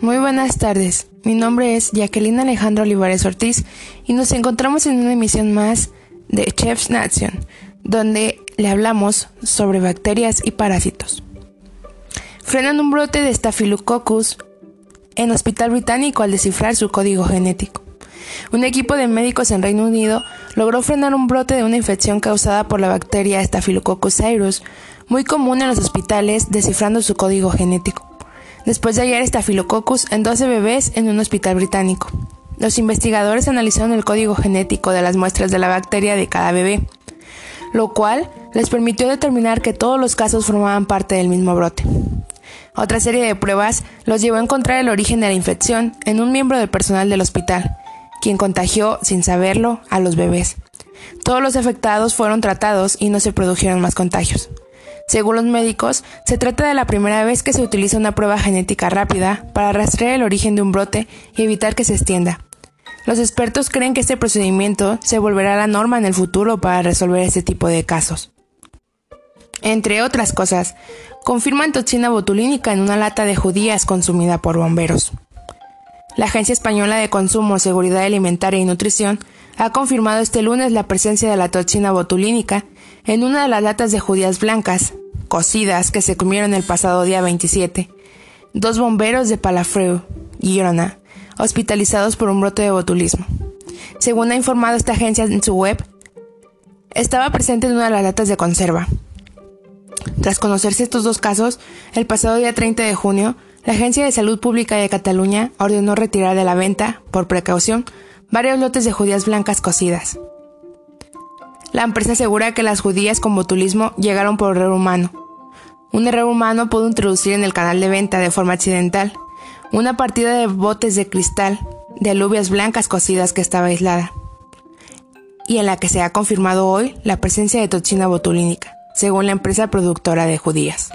Muy buenas tardes. Mi nombre es Jacqueline Alejandro Olivares Ortiz y nos encontramos en una emisión más de Chef's Nation, donde le hablamos sobre bacterias y parásitos. Frenan un brote de Staphylococcus en Hospital Británico al descifrar su código genético. Un equipo de médicos en Reino Unido logró frenar un brote de una infección causada por la bacteria Staphylococcus aureus, muy común en los hospitales, descifrando su código genético después de hallar estafilococcus en 12 bebés en un hospital británico. Los investigadores analizaron el código genético de las muestras de la bacteria de cada bebé, lo cual les permitió determinar que todos los casos formaban parte del mismo brote. Otra serie de pruebas los llevó a encontrar el origen de la infección en un miembro del personal del hospital, quien contagió, sin saberlo, a los bebés. Todos los afectados fueron tratados y no se produjeron más contagios. Según los médicos, se trata de la primera vez que se utiliza una prueba genética rápida para rastrear el origen de un brote y evitar que se extienda. Los expertos creen que este procedimiento se volverá la norma en el futuro para resolver este tipo de casos. Entre otras cosas, confirman toxina botulínica en una lata de judías consumida por bomberos. La Agencia Española de Consumo, Seguridad Alimentaria y Nutrición ha confirmado este lunes la presencia de la toxina botulínica en una de las latas de judías blancas, cocidas, que se comieron el pasado día 27. Dos bomberos de Palafreu, Girona, hospitalizados por un brote de botulismo. Según ha informado esta agencia en su web, estaba presente en una de las latas de conserva. Tras conocerse estos dos casos, el pasado día 30 de junio, la Agencia de Salud Pública de Cataluña ordenó retirar de la venta, por precaución, varios lotes de judías blancas cocidas. La empresa asegura que las judías con botulismo llegaron por error humano. Un error humano pudo introducir en el canal de venta de forma accidental una partida de botes de cristal de alubias blancas cocidas que estaba aislada y en la que se ha confirmado hoy la presencia de toxina botulínica, según la empresa productora de judías.